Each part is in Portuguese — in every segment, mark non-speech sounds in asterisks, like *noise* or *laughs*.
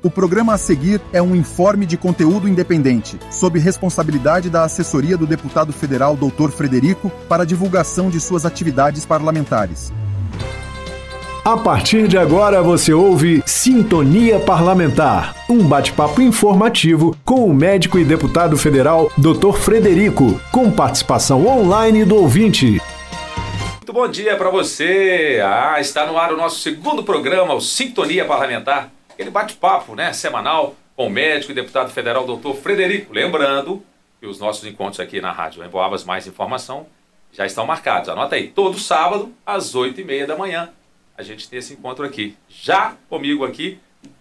O programa a seguir é um informe de conteúdo independente, sob responsabilidade da assessoria do deputado federal Dr. Frederico para divulgação de suas atividades parlamentares. A partir de agora você ouve Sintonia Parlamentar, um bate-papo informativo com o médico e deputado federal Dr. Frederico, com participação online do ouvinte. Muito bom dia para você. Ah, está no ar o nosso segundo programa, o Sintonia Parlamentar aquele bate-papo né, semanal com o médico e deputado federal doutor Frederico. Lembrando que os nossos encontros aqui na Rádio Emboabas Mais Informação já estão marcados. Anota aí, todo sábado, às 8h30 da manhã, a gente tem esse encontro aqui. Já comigo aqui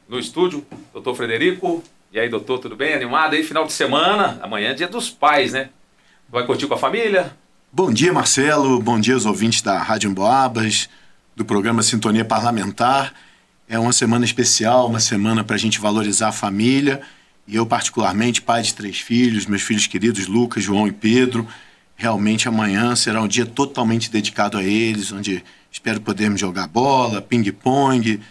no estúdio, doutor Frederico. E aí, doutor, tudo bem? Animado aí, final de semana? Amanhã é dia dos pais, né? Vai curtir com a família? Bom dia, Marcelo. Bom dia aos ouvintes da Rádio Emboabas, do programa Sintonia Parlamentar. É uma semana especial, uma semana para a gente valorizar a família. E eu, particularmente, pai de três filhos, meus filhos queridos Lucas, João e Pedro. Realmente amanhã será um dia totalmente dedicado a eles, onde espero podermos jogar bola, ping-pong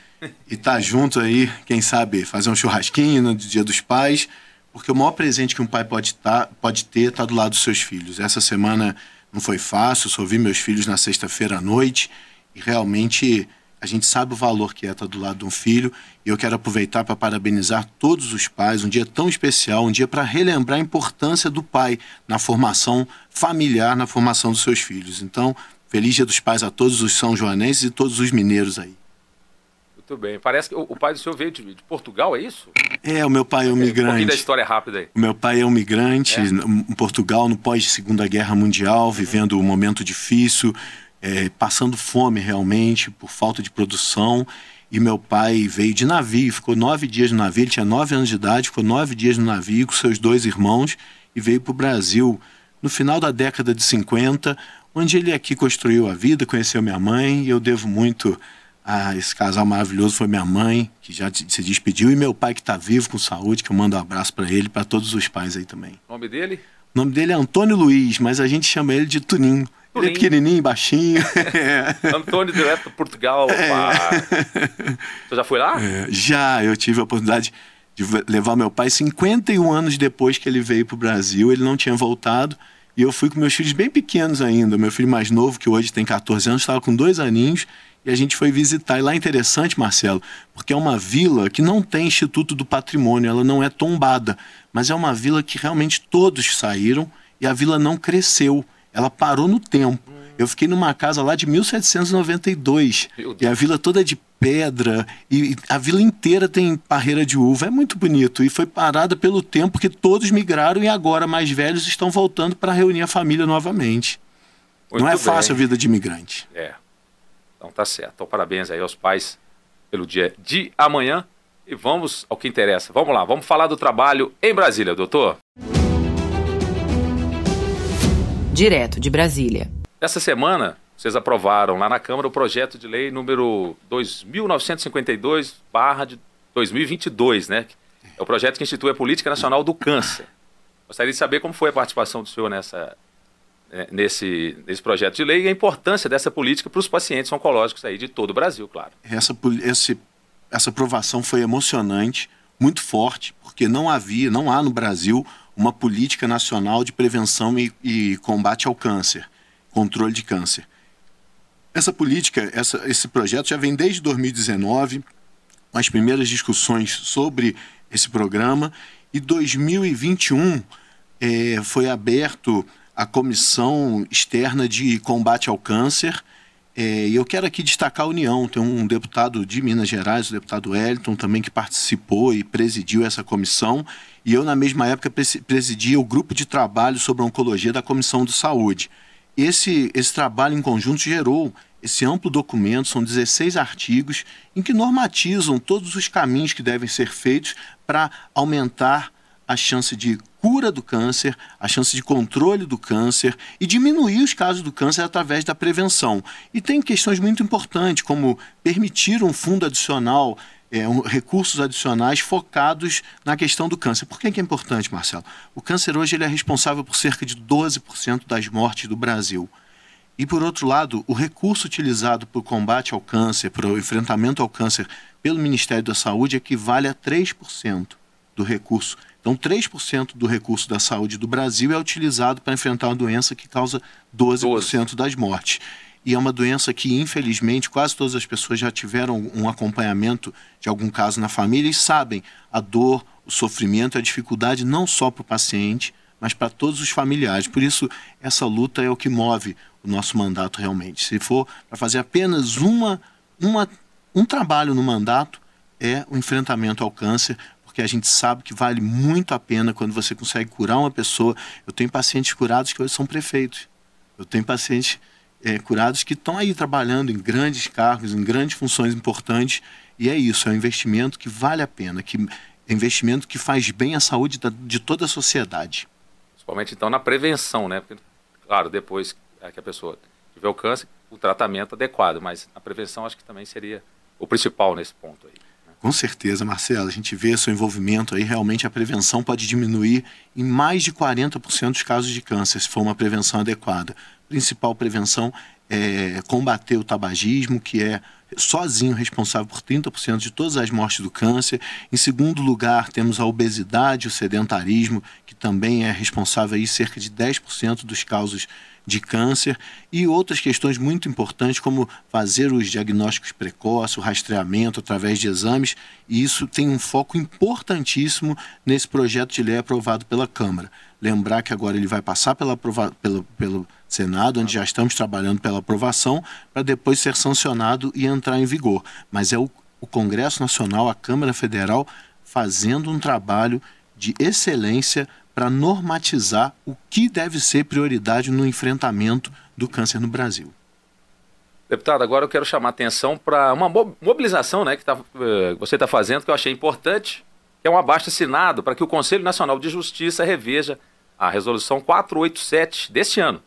e estar tá junto aí, quem sabe, fazer um churrasquinho no Dia dos Pais, porque o maior presente que um pai pode, tá, pode ter está do lado dos seus filhos. Essa semana não foi fácil, só vi meus filhos na sexta-feira à noite e realmente a gente sabe o valor que é estar do lado de um filho e eu quero aproveitar para parabenizar todos os pais. Um dia tão especial, um dia para relembrar a importância do pai na formação familiar, na formação dos seus filhos. Então, feliz Dia dos Pais a todos os São Joanenses e todos os mineiros aí. Muito bem. Parece que o, pai do senhor veio de, de, Portugal, é isso? É, o meu pai é um migrante. Um da história rápida aí. O meu pai é um migrante é? em Portugal, no pós-Segunda Guerra Mundial, vivendo um momento difícil é, passando fome realmente por falta de produção. E meu pai veio de navio, ficou nove dias no navio. Ele tinha nove anos de idade, ficou nove dias no navio com seus dois irmãos e veio para o Brasil no final da década de 50, onde ele aqui construiu a vida, conheceu minha mãe. E eu devo muito a esse casal maravilhoso. Foi minha mãe, que já se despediu, e meu pai, que está vivo com saúde, que eu mando um abraço para ele, para todos os pais aí também. O nome dele? O nome dele é Antônio Luiz, mas a gente chama ele de Tuninho. Ele é pequenininho, baixinho. *laughs* Antônio direto Portugal. É. Você já foi lá? É, já, eu tive a oportunidade de levar meu pai 51 anos depois que ele veio para o Brasil. Ele não tinha voltado. E eu fui com meus filhos bem pequenos ainda. Meu filho mais novo, que hoje tem 14 anos, estava com dois aninhos. E a gente foi visitar. E lá é interessante, Marcelo, porque é uma vila que não tem Instituto do Patrimônio, ela não é tombada. Mas é uma vila que realmente todos saíram e a vila não cresceu ela parou no tempo. Eu fiquei numa casa lá de 1792 e a vila toda é de pedra e a vila inteira tem parreira de uva. É muito bonito e foi parada pelo tempo que todos migraram e agora mais velhos estão voltando para reunir a família novamente. Muito Não é fácil a vida de imigrante. É. Então tá certo. Então parabéns aí aos pais pelo dia de amanhã e vamos ao que interessa. Vamos lá, vamos falar do trabalho em Brasília, doutor direto de Brasília. Essa semana, vocês aprovaram lá na Câmara o projeto de lei número 2952 de 2022, né? É o projeto que institui a Política Nacional do Câncer. Gostaria de saber como foi a participação do senhor nessa, né, nesse, nesse projeto de lei e a importância dessa política para os pacientes oncológicos aí de todo o Brasil, claro. Essa, esse, essa aprovação foi emocionante, muito forte, porque não havia, não há no Brasil uma política nacional de prevenção e, e combate ao câncer, controle de câncer. Essa política, essa, esse projeto já vem desde 2019, com as primeiras discussões sobre esse programa, e 2021 é, foi aberto a Comissão Externa de Combate ao Câncer, é, e eu quero aqui destacar a União. Tem um deputado de Minas Gerais, o deputado Wellington, também que participou e presidiu essa comissão. E eu, na mesma época, presidia o grupo de trabalho sobre oncologia da Comissão de Saúde. Esse, esse trabalho em conjunto gerou esse amplo documento, são 16 artigos, em que normatizam todos os caminhos que devem ser feitos para aumentar a chance de cura do câncer, a chance de controle do câncer e diminuir os casos do câncer através da prevenção. E tem questões muito importantes, como permitir um fundo adicional, é, um, recursos adicionais focados na questão do câncer. Por que, que é importante, Marcelo? O câncer hoje ele é responsável por cerca de 12% das mortes do Brasil. E, por outro lado, o recurso utilizado para o combate ao câncer, para o enfrentamento ao câncer pelo Ministério da Saúde equivale a 3% do recurso. Então, 3% do recurso da saúde do Brasil é utilizado para enfrentar uma doença que causa 12%, 12. das mortes. E é uma doença que, infelizmente, quase todas as pessoas já tiveram um acompanhamento de algum caso na família e sabem a dor, o sofrimento, a dificuldade não só para o paciente, mas para todos os familiares. Por isso, essa luta é o que move o nosso mandato realmente. Se for para fazer apenas uma, uma, um trabalho no mandato, é o enfrentamento ao câncer, porque a gente sabe que vale muito a pena quando você consegue curar uma pessoa. Eu tenho pacientes curados que hoje são prefeitos. Eu tenho pacientes é, curados que estão aí trabalhando em grandes cargos, em grandes funções importantes. E é isso, é um investimento que vale a pena, que é um investimento que faz bem à saúde da, de toda a sociedade. Principalmente então na prevenção, né? Porque, claro, depois que a pessoa tiver o câncer, o tratamento adequado, mas a prevenção acho que também seria o principal nesse ponto aí. Com certeza, Marcelo. A gente vê seu envolvimento aí. Realmente a prevenção pode diminuir em mais de 40% dos casos de câncer, se for uma prevenção adequada. A principal prevenção é combater o tabagismo, que é sozinho responsável por 30% de todas as mortes do câncer. Em segundo lugar, temos a obesidade, o sedentarismo, que também é responsável aí cerca de 10% dos casos de câncer e outras questões muito importantes, como fazer os diagnósticos precoces, o rastreamento através de exames, e isso tem um foco importantíssimo nesse projeto de lei aprovado pela Câmara. Lembrar que agora ele vai passar pela pelo, pelo Senado, onde já estamos trabalhando pela aprovação, para depois ser sancionado e entrar em vigor. Mas é o, o Congresso Nacional, a Câmara Federal, fazendo um trabalho de excelência para normatizar o que deve ser prioridade no enfrentamento do câncer no Brasil. Deputado, agora eu quero chamar a atenção para uma mobilização né, que tá, eh, você está fazendo, que eu achei importante, que é um abaixo assinado para que o Conselho Nacional de Justiça reveja a resolução 487 deste ano.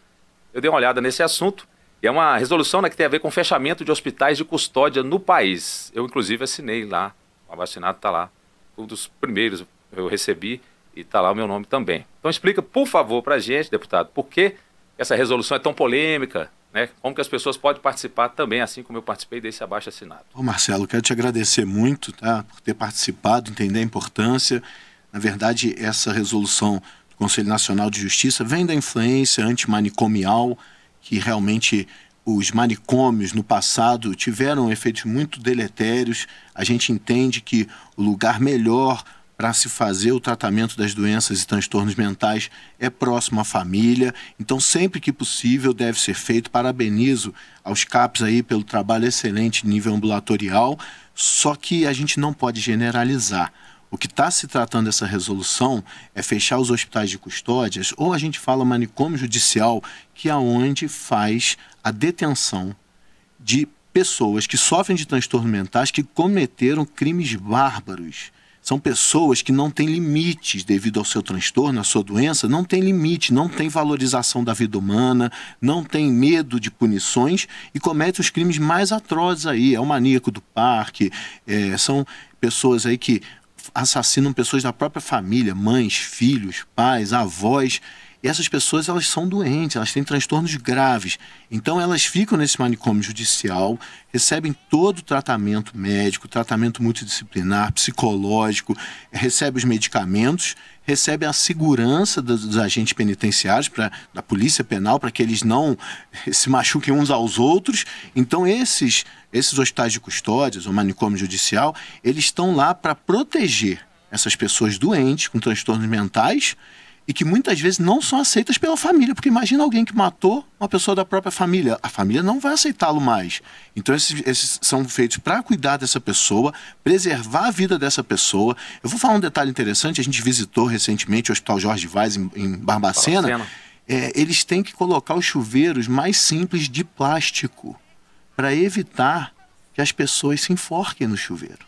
Eu dei uma olhada nesse assunto e é uma resolução né, que tem a ver com fechamento de hospitais de custódia no país. Eu, inclusive, assinei lá, o assinado está lá, um dos primeiros eu recebi e está lá o meu nome também. Então explica, por favor, para a gente, deputado, por que essa resolução é tão polêmica, né? Como que as pessoas podem participar também, assim como eu participei desse abaixo assinado. Ô Marcelo, quero te agradecer muito tá, por ter participado, entender a importância. Na verdade, essa resolução Conselho Nacional de Justiça vem da influência antimanicomial, que realmente os manicômios no passado tiveram efeitos muito deletérios. A gente entende que o lugar melhor para se fazer o tratamento das doenças e transtornos mentais é próximo à família. Então, sempre que possível, deve ser feito. Parabenizo aos CAPs aí pelo trabalho excelente nível ambulatorial, só que a gente não pode generalizar. O que está se tratando essa resolução é fechar os hospitais de custódias, ou a gente fala manicômio judicial, que é onde faz a detenção de pessoas que sofrem de transtornos mentais que cometeram crimes bárbaros são pessoas que não têm limites devido ao seu transtorno, à sua doença, não tem limite, não tem valorização da vida humana, não tem medo de punições e cometem os crimes mais atrozes aí. É o maníaco do parque, é, são pessoas aí que assassinam pessoas da própria família, mães, filhos, pais, avós. E essas pessoas elas são doentes, elas têm transtornos graves. Então elas ficam nesse manicômio judicial, recebem todo o tratamento médico, tratamento multidisciplinar, psicológico, recebem os medicamentos, recebem a segurança dos, dos agentes penitenciários, pra, da polícia penal, para que eles não *laughs* se machuquem uns aos outros. Então esses, esses hospitais de custódias, o manicômio judicial, eles estão lá para proteger essas pessoas doentes com transtornos mentais e que muitas vezes não são aceitas pela família, porque imagina alguém que matou uma pessoa da própria família, a família não vai aceitá-lo mais. Então esses, esses são feitos para cuidar dessa pessoa, preservar a vida dessa pessoa. Eu vou falar um detalhe interessante, a gente visitou recentemente o Hospital Jorge Vaz em, em Barbacena. Barbacena. É, eles têm que colocar os chuveiros mais simples de plástico para evitar que as pessoas se enforquem no chuveiro.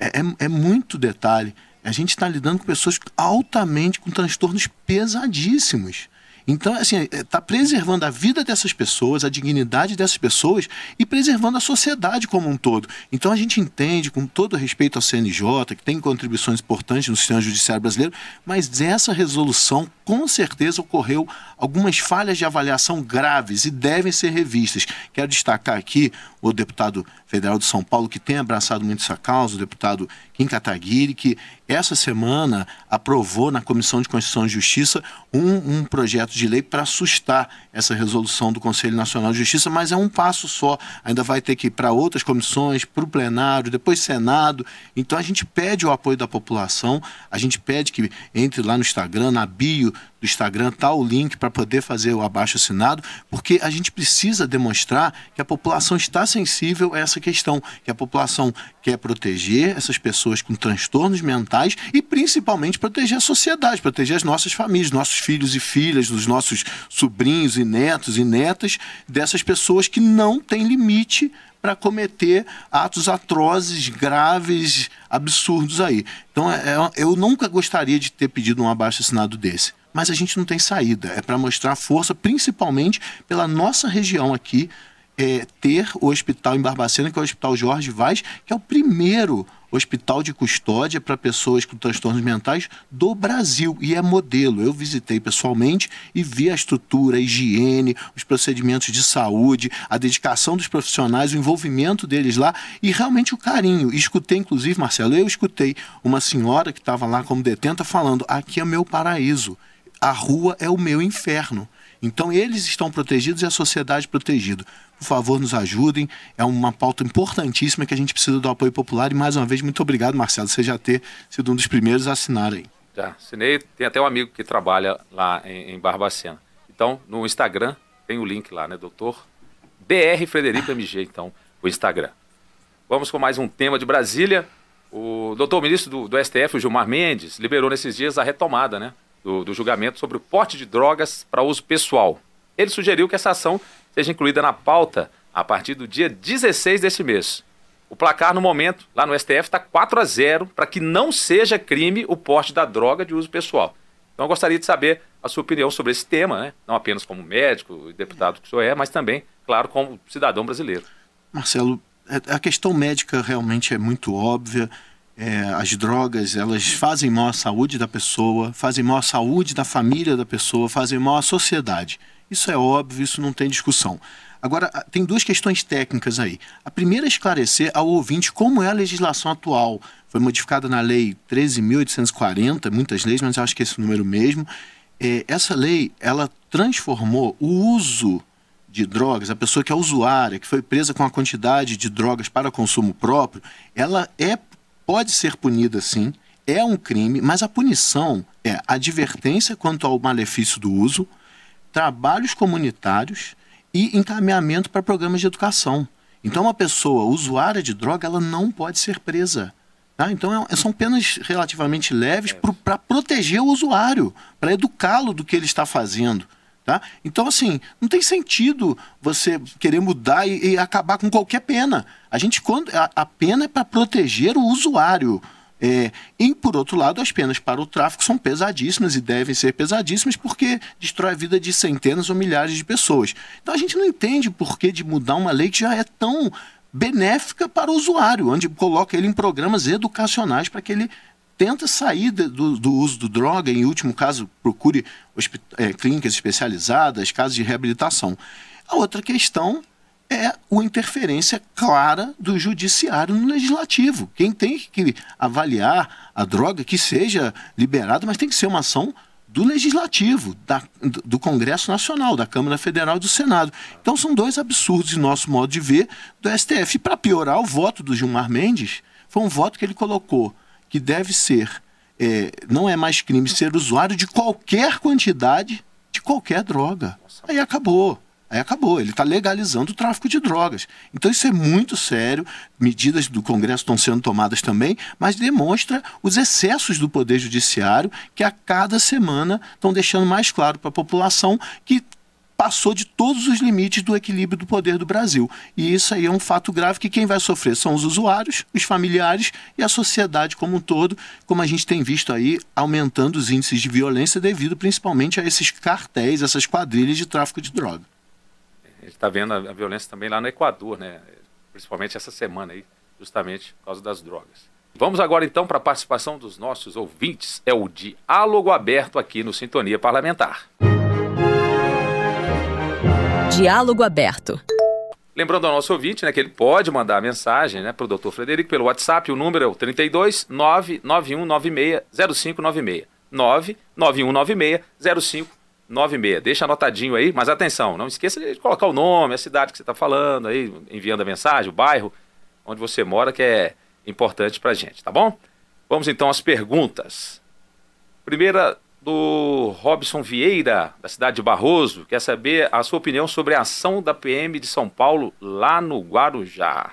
É, é, é muito detalhe. A gente está lidando com pessoas altamente com transtornos pesadíssimos. Então, assim, está preservando a vida dessas pessoas, a dignidade dessas pessoas e preservando a sociedade como um todo. Então, a gente entende, com todo respeito ao CNJ, que tem contribuições importantes no sistema judiciário brasileiro, mas essa resolução, com certeza, ocorreu algumas falhas de avaliação graves e devem ser revistas. Quero destacar aqui o deputado federal de São Paulo, que tem abraçado muito essa causa, o deputado Kim Kataguiri, que essa semana aprovou na Comissão de Constituição e Justiça um, um projeto de lei para assustar essa resolução do Conselho Nacional de Justiça, mas é um passo só. Ainda vai ter que ir para outras comissões, para o plenário, depois Senado. Então a gente pede o apoio da população, a gente pede que entre lá no Instagram, na bio do Instagram, tá o link para poder fazer o abaixo assinado, porque a gente precisa demonstrar que a população está sensível a essa questão, que a população quer proteger essas pessoas com transtornos mentais e principalmente proteger a sociedade, proteger as nossas famílias, nossos filhos e filhas, os nossos sobrinhos e netos e netas dessas pessoas que não têm limite para cometer atos atrozes, graves, absurdos aí. Então, é, é, eu nunca gostaria de ter pedido um abaixo assinado desse mas a gente não tem saída. É para mostrar força, principalmente pela nossa região aqui, é, ter o hospital em Barbacena, que é o Hospital Jorge Vaz, que é o primeiro hospital de custódia para pessoas com transtornos mentais do Brasil e é modelo. Eu visitei pessoalmente e vi a estrutura, a higiene, os procedimentos de saúde, a dedicação dos profissionais, o envolvimento deles lá e realmente o carinho. Escutei, inclusive, Marcelo, eu escutei uma senhora que estava lá como detenta falando: aqui é meu paraíso a rua é o meu inferno. Então eles estão protegidos e a sociedade protegida. Por favor, nos ajudem. É uma pauta importantíssima que a gente precisa do apoio popular. E mais uma vez, muito obrigado, Marcelo, você já ter sido um dos primeiros a assinar aí. Já, assinei. Tem até um amigo que trabalha lá em, em Barbacena. Então, no Instagram, tem o link lá, né, doutor? BR Frederico MG, então, o Instagram. Vamos com mais um tema de Brasília. O doutor ministro do, do STF, o Gilmar Mendes, liberou nesses dias a retomada, né? Do, do julgamento sobre o porte de drogas para uso pessoal. Ele sugeriu que essa ação seja incluída na pauta a partir do dia 16 deste mês. O placar, no momento, lá no STF, está 4 a 0 para que não seja crime o porte da droga de uso pessoal. Então, eu gostaria de saber a sua opinião sobre esse tema, né? não apenas como médico e deputado que o senhor é, mas também, claro, como cidadão brasileiro. Marcelo, é, a questão médica realmente é muito óbvia é, as drogas elas fazem mal à saúde da pessoa, fazem mal à saúde da família da pessoa, fazem mal à sociedade. Isso é óbvio, isso não tem discussão. Agora, tem duas questões técnicas aí. A primeira é esclarecer ao ouvinte como é a legislação atual. Foi modificada na Lei 13.840, muitas leis, mas eu acho que é esse número mesmo. É, essa lei, ela transformou o uso de drogas, a pessoa que é usuária, que foi presa com a quantidade de drogas para consumo próprio, ela é pode ser punida sim, é um crime, mas a punição é advertência quanto ao malefício do uso, trabalhos comunitários e encaminhamento para programas de educação. Então, uma pessoa usuária de droga, ela não pode ser presa. Tá? Então, é, são penas relativamente leves para proteger o usuário, para educá-lo do que ele está fazendo. Tá? Então, assim, não tem sentido você querer mudar e, e acabar com qualquer pena. A gente, quando a, a pena é para proteger o usuário. É, e, por outro lado, as penas para o tráfico são pesadíssimas e devem ser pesadíssimas porque destrói a vida de centenas ou milhares de pessoas. Então, a gente não entende por que de mudar uma lei que já é tão benéfica para o usuário, onde coloca ele em programas educacionais para que ele tenta sair do, do, uso do droga, em último caso, procure é, clínicas especializadas, casos de reabilitação. A outra questão é a interferência clara do judiciário no legislativo. Quem tem que avaliar a droga que seja liberada, mas tem que ser uma ação do legislativo, da, do Congresso Nacional, da Câmara Federal e do Senado. Então são dois absurdos, em nosso modo de ver, do STF. Para piorar, o voto do Gilmar Mendes foi um voto que ele colocou que deve ser, é, não é mais crime ser usuário de qualquer quantidade de qualquer droga. Aí acabou. Aí acabou, ele está legalizando o tráfico de drogas. Então isso é muito sério, medidas do Congresso estão sendo tomadas também, mas demonstra os excessos do Poder Judiciário que a cada semana estão deixando mais claro para a população que passou de todos os limites do equilíbrio do poder do Brasil. E isso aí é um fato grave que quem vai sofrer são os usuários, os familiares e a sociedade como um todo, como a gente tem visto aí aumentando os índices de violência devido principalmente a esses cartéis, essas quadrilhas de tráfico de droga. A gente está vendo a violência também lá no Equador, né? principalmente essa semana aí, justamente por causa das drogas. Vamos agora então para a participação dos nossos ouvintes. É o diálogo aberto aqui no Sintonia Parlamentar. Diálogo aberto. Lembrando ao nosso ouvinte né, que ele pode mandar mensagem né, para o Dr. Frederico pelo WhatsApp. O número é o 32 99196 0596. 99196 0596. Deixa anotadinho aí, mas atenção, não esqueça de colocar o nome, a cidade que você está falando aí, enviando a mensagem, o bairro onde você mora, que é importante para a gente, tá bom? Vamos então às perguntas. Primeira do Robson Vieira, da cidade de Barroso, quer saber a sua opinião sobre a ação da PM de São Paulo lá no Guarujá.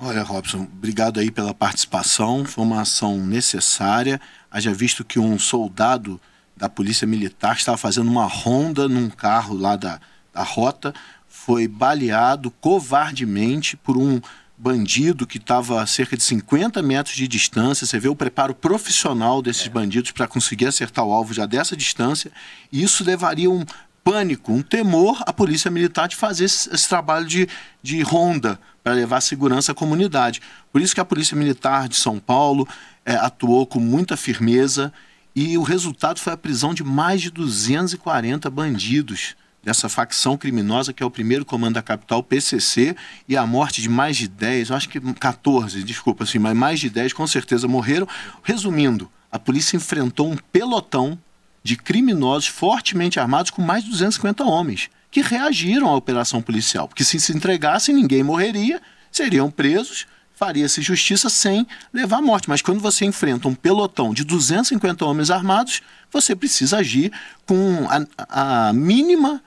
Olha, Robson, obrigado aí pela participação. Foi uma ação necessária. Haja visto que um soldado da Polícia Militar estava fazendo uma ronda num carro lá da, da rota, foi baleado covardemente por um bandido que estava a cerca de 50 metros de distância. Você vê o preparo profissional desses bandidos para conseguir acertar o alvo já dessa distância. E isso levaria um pânico, um temor à polícia militar de fazer esse, esse trabalho de, de ronda para levar segurança à comunidade. Por isso que a Polícia Militar de São Paulo é, atuou com muita firmeza e o resultado foi a prisão de mais de 240 bandidos dessa facção criminosa que é o primeiro comando da capital, PCC, e a morte de mais de 10, eu acho que 14, desculpa, assim, mas mais de 10 com certeza morreram. Resumindo, a polícia enfrentou um pelotão de criminosos fortemente armados com mais de 250 homens que reagiram à operação policial, porque se se entregassem ninguém morreria, seriam presos, faria-se justiça sem levar à morte. Mas quando você enfrenta um pelotão de 250 homens armados, você precisa agir com a, a mínima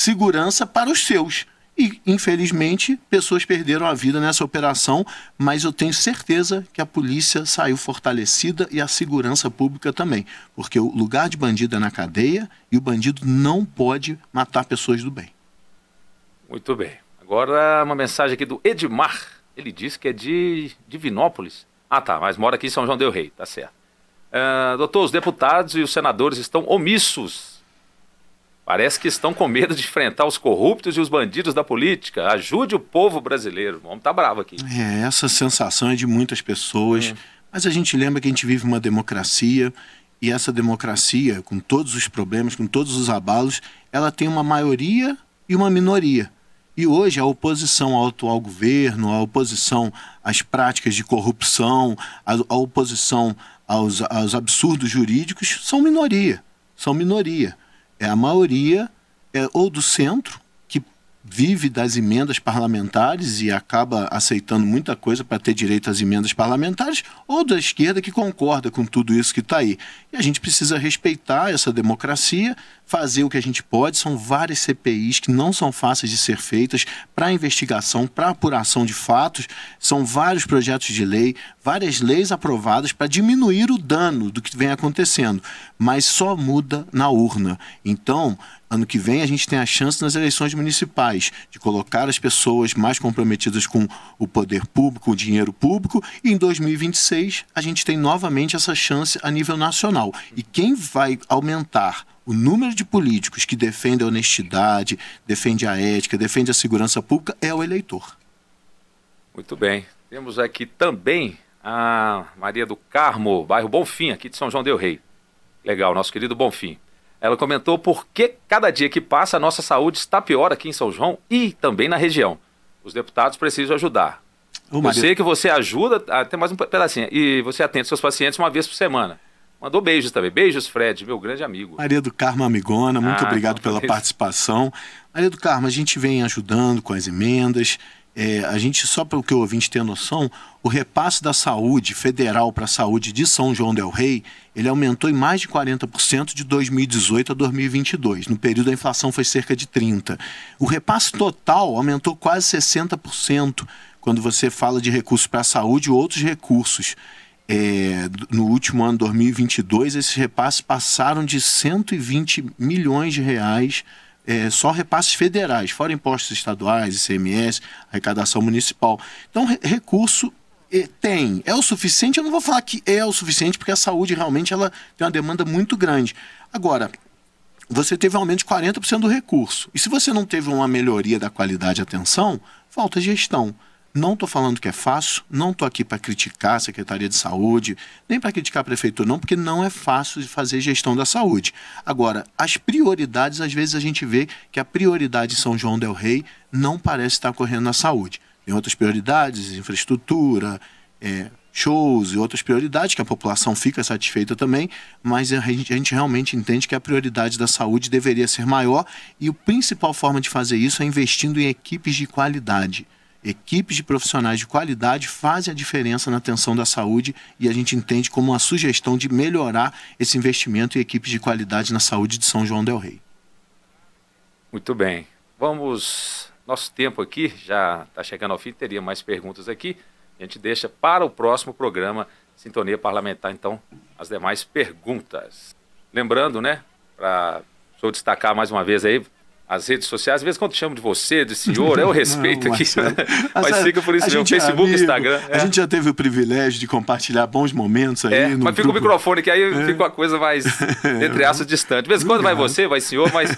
segurança para os seus. E, infelizmente, pessoas perderam a vida nessa operação, mas eu tenho certeza que a polícia saiu fortalecida e a segurança pública também. Porque o lugar de bandido é na cadeia e o bandido não pode matar pessoas do bem. Muito bem. Agora uma mensagem aqui do Edmar. Ele disse que é de Divinópolis. Ah, tá, mas mora aqui em São João Del Rei, tá certo. Uh, doutor, os deputados e os senadores estão omissos Parece que estão com medo de enfrentar os corruptos e os bandidos da política. Ajude o povo brasileiro. Vamos estar tá bravo aqui. É, essa sensação é de muitas pessoas. Hum. Mas a gente lembra que a gente vive uma democracia e essa democracia, com todos os problemas, com todos os abalos, ela tem uma maioria e uma minoria. E hoje a oposição ao atual governo, a oposição às práticas de corrupção, a, a oposição aos, aos absurdos jurídicos são minoria. São minoria é a maioria é, ou do centro, vive das emendas parlamentares e acaba aceitando muita coisa para ter direito às emendas parlamentares, ou da esquerda que concorda com tudo isso que está aí. E a gente precisa respeitar essa democracia, fazer o que a gente pode. São várias CPIs que não são fáceis de ser feitas para investigação, para apuração de fatos. São vários projetos de lei, várias leis aprovadas para diminuir o dano do que vem acontecendo, mas só muda na urna. Então, ano que vem a gente tem a chance nas eleições municipais de colocar as pessoas mais comprometidas com o poder público, o dinheiro público, e em 2026 a gente tem novamente essa chance a nível nacional. E quem vai aumentar o número de políticos que defendem a honestidade, defende a ética, defende a segurança pública é o eleitor. Muito bem. Temos aqui também a Maria do Carmo, bairro Bonfim, aqui de São João del Rei. Legal, nosso querido Bonfim. Ela comentou por que cada dia que passa a nossa saúde está pior aqui em São João e também na região. Os deputados precisam ajudar. Ô, Eu sei que você ajuda, até mais um pedacinho, e você atende seus pacientes uma vez por semana. Mandou beijos também. Beijos, Fred, meu grande amigo. Maria do Carmo Amigona, muito ah, obrigado pela participação. Maria do Carmo, a gente vem ajudando com as emendas. É, a gente, só para o que o ouvinte ter noção, o repasse da saúde federal para a saúde de São João Del Rei, ele aumentou em mais de 40% de 2018 a 2022. No período a inflação foi cerca de 30%. O repasse total aumentou quase 60% quando você fala de recursos para a saúde e outros recursos. É, no último ano 2022, esses repasses passaram de 120 milhões de reais é, só repasses federais, fora impostos estaduais, ICMS, arrecadação municipal. Então, re recurso é, tem. É o suficiente? Eu não vou falar que é o suficiente, porque a saúde realmente ela tem uma demanda muito grande. Agora, você teve um aumento de 40% do recurso. E se você não teve uma melhoria da qualidade de atenção, falta gestão. Não estou falando que é fácil, não estou aqui para criticar a Secretaria de Saúde, nem para criticar a Prefeitura, não, porque não é fácil de fazer gestão da saúde. Agora, as prioridades, às vezes a gente vê que a prioridade em São João Del Rei não parece estar correndo na saúde. Tem outras prioridades, infraestrutura, é, shows e outras prioridades, que a população fica satisfeita também, mas a gente, a gente, realmente entende que a prioridade da saúde deveria ser maior e a principal forma de fazer isso é investindo em equipes de qualidade equipes de profissionais de qualidade fazem a diferença na atenção da saúde e a gente entende como uma sugestão de melhorar esse investimento em equipes de qualidade na saúde de São João del Rei. Muito bem. Vamos. Nosso tempo aqui já está chegando ao fim, teria mais perguntas aqui. A gente deixa para o próximo programa Sintonia Parlamentar, então, as demais perguntas. Lembrando, né, para o destacar mais uma vez aí, as redes sociais, às vezes quando chamo de você, de senhor, eu *laughs* respeito não, aqui, né? mas fica por isso mesmo, Facebook, amigo, Instagram. É. A gente já teve o privilégio de compartilhar bons momentos aí. É, mas fica grupo. o microfone, que aí é. fica uma coisa mais, *laughs* entre aspas, distante. De vez em quando vai você, vai senhor, mas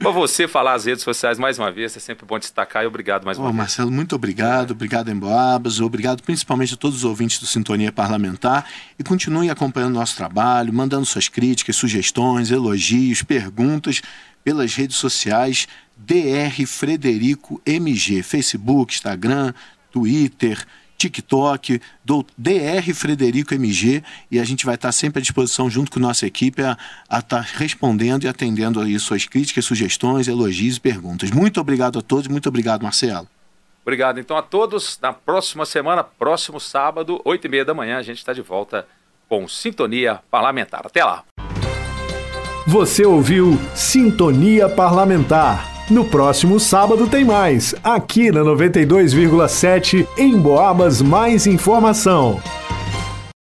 para você falar as redes sociais mais uma vez, é sempre bom destacar e obrigado mais uma vez. Marcelo, muito obrigado, obrigado Emboabas, obrigado principalmente a todos os ouvintes do Sintonia Parlamentar e continue acompanhando nosso trabalho, mandando suas críticas, sugestões, elogios, perguntas pelas redes sociais DR Frederico MG, Facebook, Instagram, Twitter, TikTok, do DR Frederico MG, e a gente vai estar sempre à disposição, junto com a nossa equipe, a, estar tá respondendo e atendendo aí suas críticas, sugestões, elogios e perguntas. Muito obrigado a todos, muito obrigado, Marcelo. Obrigado então a todos. Na próxima semana, próximo sábado, 8 e meia da manhã, a gente está de volta com Sintonia Parlamentar. Até lá! Você ouviu Sintonia Parlamentar. No próximo sábado tem mais, aqui na 92,7 em Boabas Mais Informação.